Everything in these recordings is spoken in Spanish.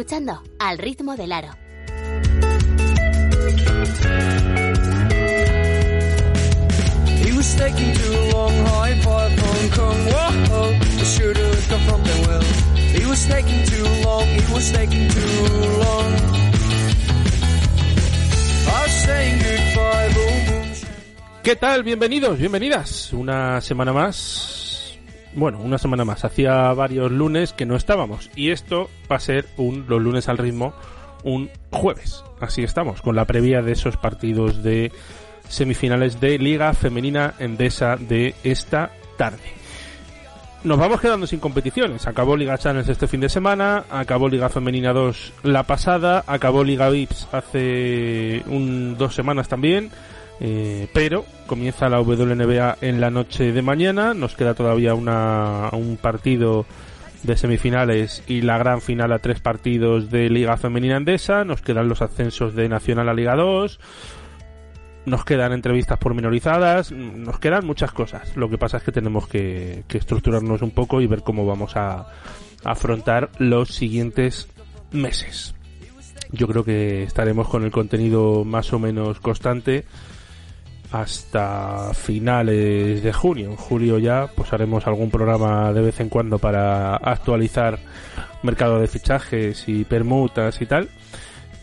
Escuchando Al ritmo del aro. He was taking too long, high five Hong Kong. Whoa, I should have come from the well. He was taking too long, he was taking too long. I was saying goodbye, boom, boom. ¿Qué tal? Bienvenidos, bienvenidas. Una semana más. Bueno, una semana más. Hacía varios lunes que no estábamos. Y esto va a ser un, los lunes al ritmo un jueves. Así estamos, con la previa de esos partidos de semifinales de Liga Femenina Endesa de esta tarde. Nos vamos quedando sin competiciones. Acabó Liga Channels este fin de semana, acabó Liga Femenina 2 la pasada, acabó Liga Vips hace un, dos semanas también. Eh, pero comienza la WNBA en la noche de mañana. Nos queda todavía una, un partido de semifinales y la gran final a tres partidos de Liga Femenina Andesa. Nos quedan los ascensos de Nacional a Liga 2. Nos quedan entrevistas pormenorizadas. Nos quedan muchas cosas. Lo que pasa es que tenemos que, que estructurarnos un poco y ver cómo vamos a afrontar los siguientes meses. Yo creo que estaremos con el contenido más o menos constante hasta finales de junio. En julio ya pues haremos algún programa de vez en cuando para actualizar mercado de fichajes y permutas y tal.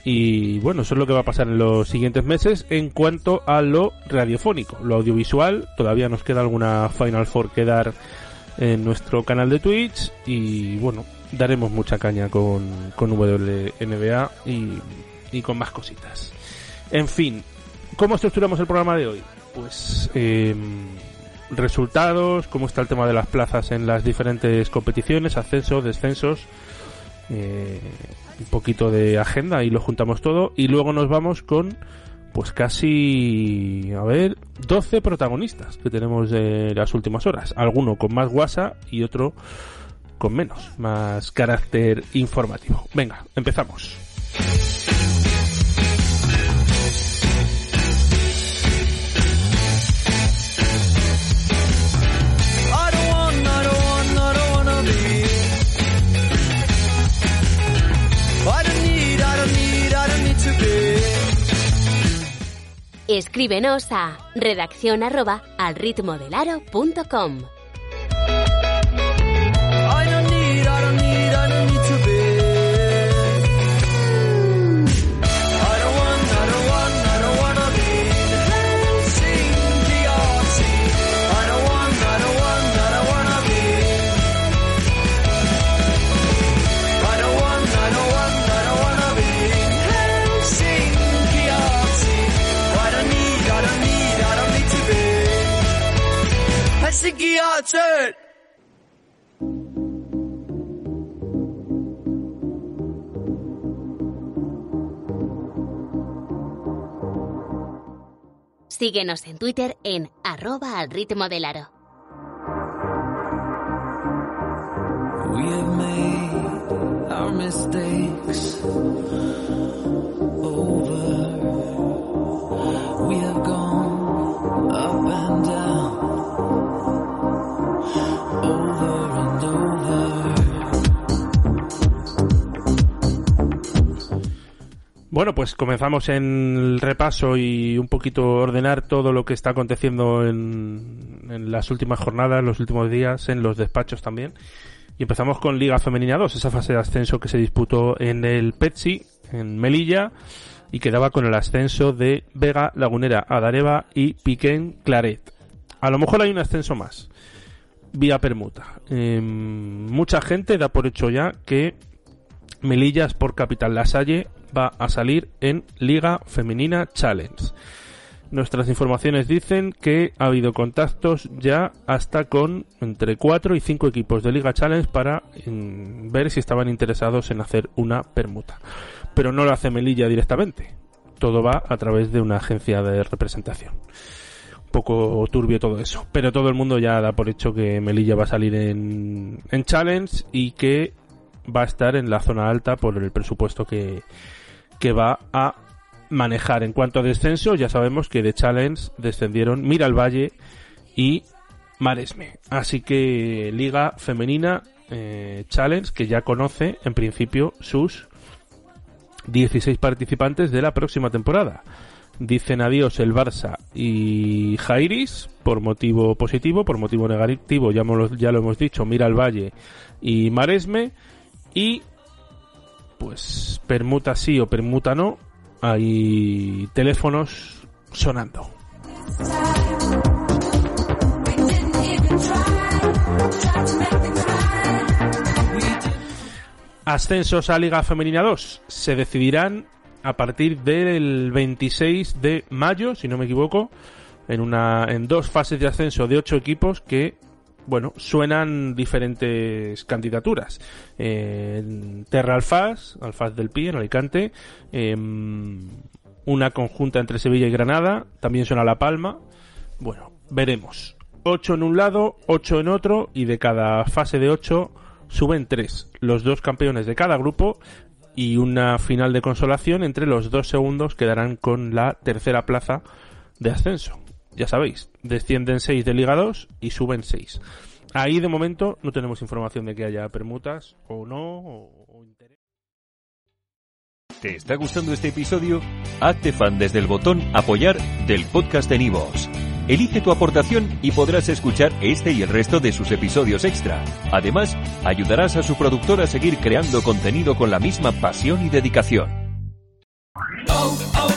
Y bueno, eso es lo que va a pasar en los siguientes meses en cuanto a lo radiofónico. Lo audiovisual, todavía nos queda alguna Final Four que dar en nuestro canal de Twitch y bueno, daremos mucha caña con, con WNBA y, y con más cositas. En fin, ¿Cómo estructuramos el programa de hoy? Pues eh, resultados, cómo está el tema de las plazas en las diferentes competiciones, ascensos, descensos, eh, un poquito de agenda y lo juntamos todo y luego nos vamos con pues casi, a ver, 12 protagonistas que tenemos de las últimas horas. Alguno con más guasa y otro con menos, más carácter informativo. Venga, empezamos. Escríbenos a redacción arroba al ritmo del. I Artsy. Síguenos en Twitter en arroba al ritmo del aro. We have made our mistakes over. We have gone up and down, Bueno, pues comenzamos en el repaso y un poquito ordenar todo lo que está aconteciendo en, las últimas jornadas, los últimos días, en los despachos también. Y empezamos con Liga Femenina 2, esa fase de ascenso que se disputó en el Petsi, en Melilla, y quedaba con el ascenso de Vega, Lagunera, Adareva y Piquén Claret. A lo mejor hay un ascenso más. vía permuta. Em, mucha gente da por hecho ya que Melilla Sport Capital Lasalle va a salir en Liga Femenina Challenge. Nuestras informaciones dicen que ha habido contactos ya hasta con entre 4 y 5 equipos de Liga Challenge para mm, ver si estaban interesados en hacer una permuta. Pero no lo hace Melilla directamente. Todo va a través de una agencia de representación. Un poco turbio todo eso. Pero todo el mundo ya da por hecho que Melilla va a salir en, en Challenge y que va a estar en la zona alta por el presupuesto que, que va a manejar. En cuanto a descenso, ya sabemos que de Challenge descendieron Mira al Valle y Maresme. Así que Liga Femenina eh, Challenge, que ya conoce en principio sus 16 participantes de la próxima temporada. Dicen adiós el Barça y Jairis por motivo positivo, por motivo negativo, ya, ya lo hemos dicho, Mira al Valle y Maresme. Y pues permuta sí o permuta no, hay teléfonos sonando. Ascensos a Liga Femenina 2 se decidirán a partir del 26 de mayo, si no me equivoco, en una en dos fases de ascenso de ocho equipos que bueno, suenan diferentes candidaturas. en Terra Alfaz, Alfaz del Pi, en Alicante, em, una conjunta entre Sevilla y Granada, también suena La Palma. Bueno, veremos. Ocho en un lado, ocho en otro, y de cada fase de ocho suben tres. Los dos campeones de cada grupo y una final de consolación entre los dos segundos quedarán con la tercera plaza de ascenso ya sabéis, descienden 6 de Liga 2 y suben 6. Ahí de momento no tenemos información de que haya permutas o no. O, interés. ¿Te está gustando este episodio? Hazte fan desde el botón apoyar del podcast de Nivos. Elige tu aportación y podrás escuchar este y el resto de sus episodios extra. Además, ayudarás a su productor a seguir creando contenido con la misma pasión y dedicación. Oh, oh, oh,